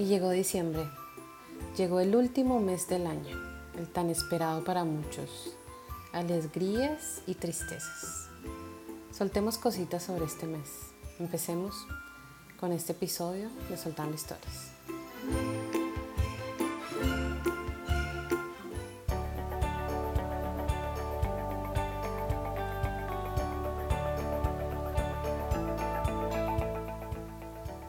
Y llegó diciembre. Llegó el último mes del año, el tan esperado para muchos. Alegrías y tristezas. Soltemos cositas sobre este mes. Empecemos con este episodio de Soltando Historias.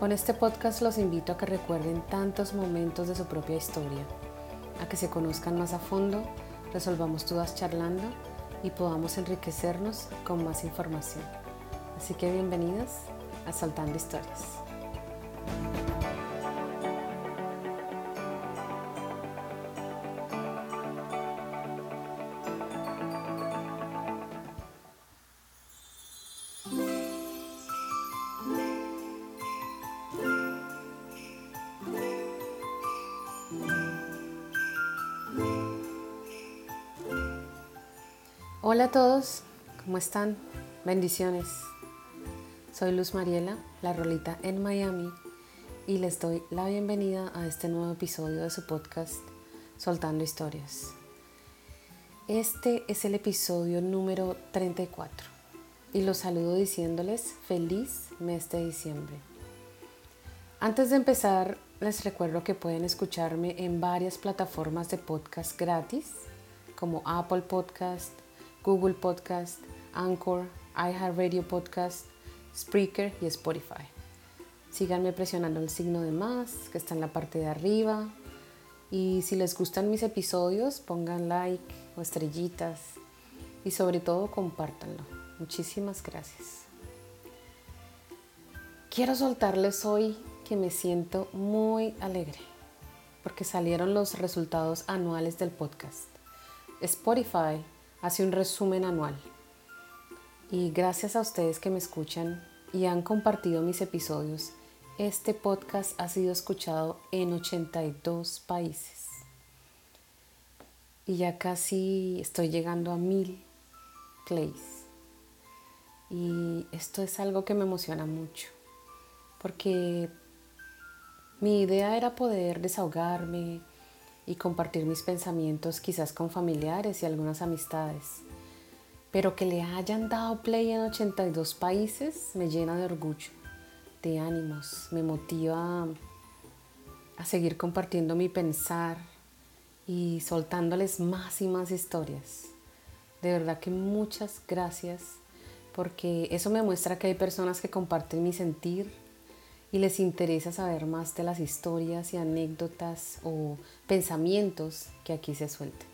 Con este podcast los invito a que recuerden tantos momentos de su propia historia, a que se conozcan más a fondo, resolvamos dudas charlando y podamos enriquecernos con más información. Así que bienvenidos a Soltando Historias. Hola a todos, ¿cómo están? Bendiciones. Soy Luz Mariela, la rolita en Miami, y les doy la bienvenida a este nuevo episodio de su podcast Soltando Historias. Este es el episodio número 34 y los saludo diciéndoles feliz mes de diciembre. Antes de empezar, les recuerdo que pueden escucharme en varias plataformas de podcast gratis como Apple Podcast, Google Podcast, Anchor, iHeartRadio Podcast, Spreaker y Spotify. Síganme presionando el signo de más que está en la parte de arriba. Y si les gustan mis episodios, pongan like o estrellitas. Y sobre todo, compártanlo. Muchísimas gracias. Quiero soltarles hoy que me siento muy alegre porque salieron los resultados anuales del podcast. Spotify hace un resumen anual. Y gracias a ustedes que me escuchan y han compartido mis episodios, este podcast ha sido escuchado en 82 países. Y ya casi estoy llegando a mil plays. Y esto es algo que me emociona mucho, porque mi idea era poder desahogarme, y compartir mis pensamientos quizás con familiares y algunas amistades. Pero que le hayan dado play en 82 países me llena de orgullo, de ánimos, me motiva a seguir compartiendo mi pensar y soltándoles más y más historias. De verdad que muchas gracias porque eso me muestra que hay personas que comparten mi sentir, y les interesa saber más de las historias y anécdotas o pensamientos que aquí se sueltan.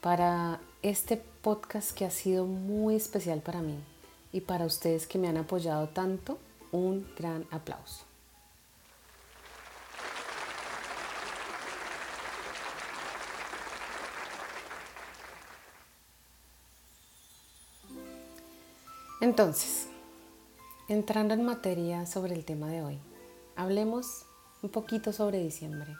Para este podcast que ha sido muy especial para mí y para ustedes que me han apoyado tanto, un gran aplauso. Entonces, Entrando en materia sobre el tema de hoy, hablemos un poquito sobre diciembre.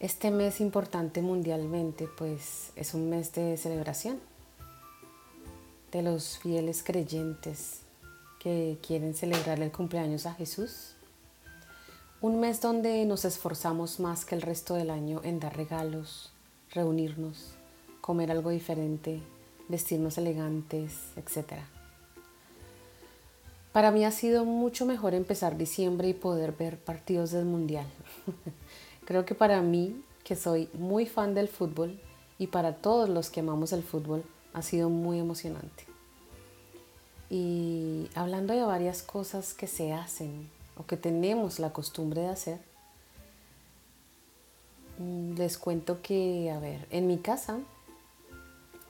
Este mes importante mundialmente, pues es un mes de celebración de los fieles creyentes que quieren celebrar el cumpleaños a Jesús. Un mes donde nos esforzamos más que el resto del año en dar regalos, reunirnos, comer algo diferente, vestirnos elegantes, etcétera. Para mí ha sido mucho mejor empezar diciembre y poder ver partidos del Mundial. Creo que para mí, que soy muy fan del fútbol, y para todos los que amamos el fútbol, ha sido muy emocionante. Y hablando de varias cosas que se hacen o que tenemos la costumbre de hacer, mm, les cuento que, a ver, en mi casa,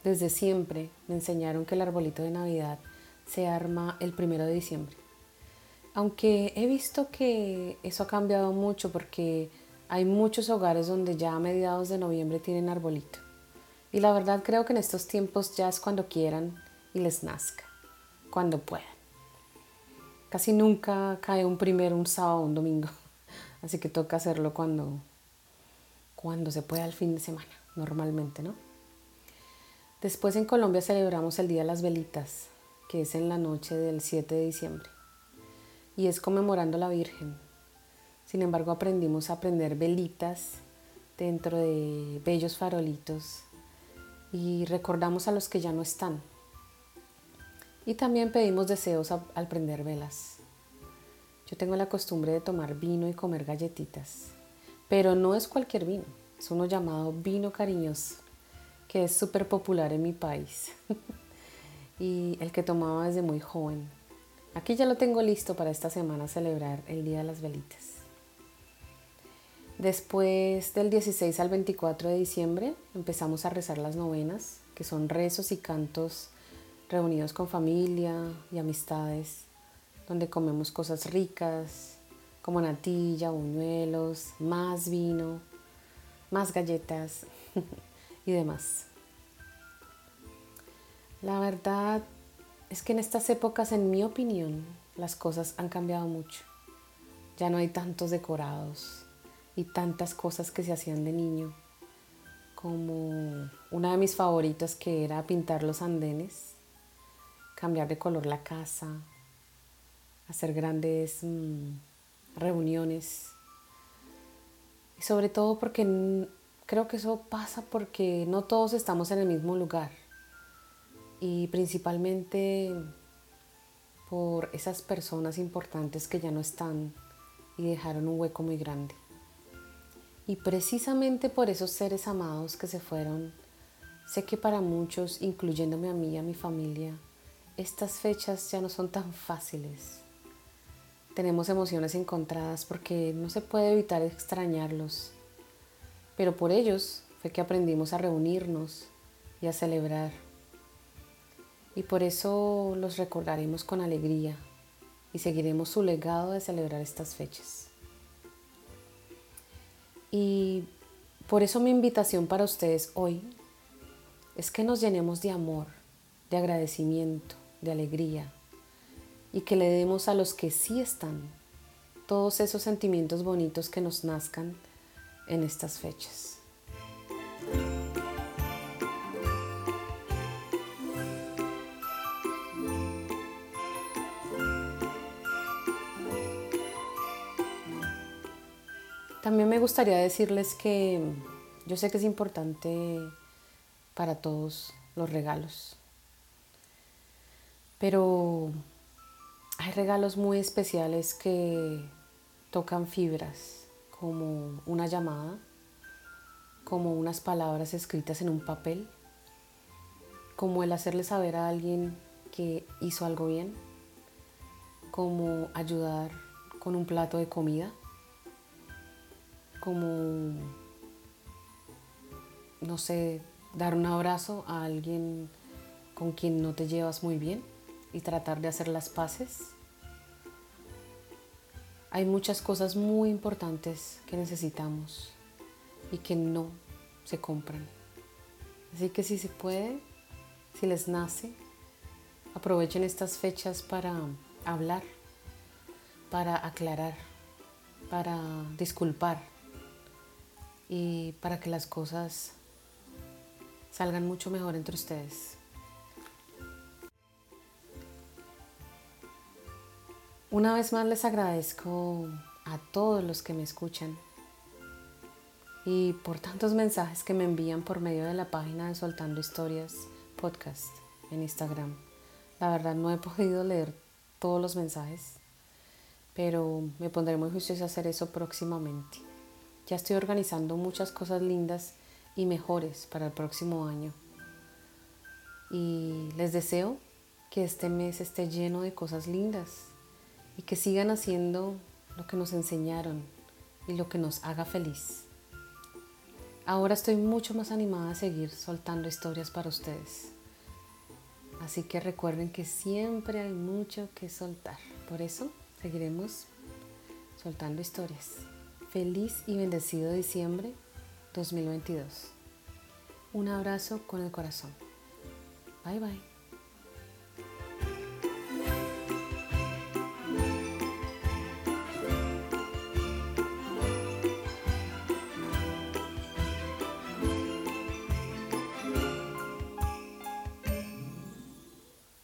desde siempre me enseñaron que el arbolito de Navidad se arma el primero de diciembre. Aunque he visto que eso ha cambiado mucho porque Hay muchos hogares donde ya a mediados de noviembre tienen arbolito. Y la verdad creo que en estos tiempos ya es cuando quieran y les nazca, cuando puedan. Casi nunca cae un primero, un sábado, un domingo. Así que toca hacerlo cuando, cuando se pueda el fin de semana, normalmente, ¿no? Después en Colombia celebramos el Día de las Velitas, que es en la noche del 7 de diciembre. Y es conmemorando a la Virgen. Sin embargo, aprendimos a prender velitas dentro de bellos farolitos y recordamos a los que ya no están. Y también pedimos deseos al prender velas. Yo tengo la costumbre de tomar vino y comer galletitas, pero no es cualquier vino, es uno llamado vino cariñoso, que es súper popular en mi país y el que tomaba desde muy joven. Aquí ya lo tengo listo para esta semana celebrar el Día de las Velitas. Después del 16 al 24 de diciembre empezamos a rezar las novenas, que son rezos y cantos reunidos con familia y amistades, donde comemos cosas ricas como natilla, buñuelos, más vino, más galletas y demás. La verdad es que en estas épocas, en mi opinión, las cosas han cambiado mucho. Ya no hay tantos decorados, y tantas cosas que se hacían de niño, como una de mis favoritas que era pintar los andenes, cambiar de color la casa, hacer grandes mm, reuniones. Y sobre todo porque creo que eso pasa porque no todos estamos en el mismo lugar. Y principalmente por esas personas importantes que ya no están y dejaron un hueco muy grande. Y precisamente por esos seres amados que se fueron, sé que para muchos, incluyéndome a mí y a mi familia, estas fechas ya no son tan fáciles. Tenemos emociones encontradas porque no se puede evitar extrañarlos. Pero por ellos fue que aprendimos a reunirnos y a celebrar. Y por eso los recordaremos con alegría y seguiremos su legado de celebrar estas fechas. Y por eso mi invitación para ustedes hoy es que nos llenemos de amor, de agradecimiento, de alegría y que le demos a los que sí están todos esos sentimientos bonitos que nos nazcan en estas fechas. También me gustaría decirles que yo sé que es importante para todos los regalos, pero hay regalos muy especiales que tocan fibras, como una llamada, como unas palabras escritas en un papel, como el hacerle saber a alguien que hizo algo bien, como ayudar con un plato de comida como, no sé, dar un abrazo a alguien con quien no te llevas muy bien y tratar de hacer las paces. Hay muchas cosas muy importantes que necesitamos y que no se compran. Así que si se puede, si les nace, aprovechen estas fechas para hablar, para aclarar, para disculpar y para que las cosas salgan mucho mejor entre ustedes. Una vez más les agradezco a todos los que me escuchan y por tantos mensajes que me envían por medio de la página de Soltando Historias podcast en Instagram. La verdad no he podido leer todos los mensajes, pero me pondré muy juiciosa a hacer eso próximamente. Ya estoy organizando muchas cosas lindas y mejores para el próximo año. Y les deseo que este mes esté lleno de cosas lindas y que sigan haciendo lo que nos enseñaron y lo que nos haga feliz. Ahora estoy mucho más animada a seguir soltando historias para ustedes. Así que recuerden que siempre hay mucho que soltar. Por eso seguiremos soltando historias. Feliz y bendecido diciembre 2022. Un abrazo con el corazón. Bye bye.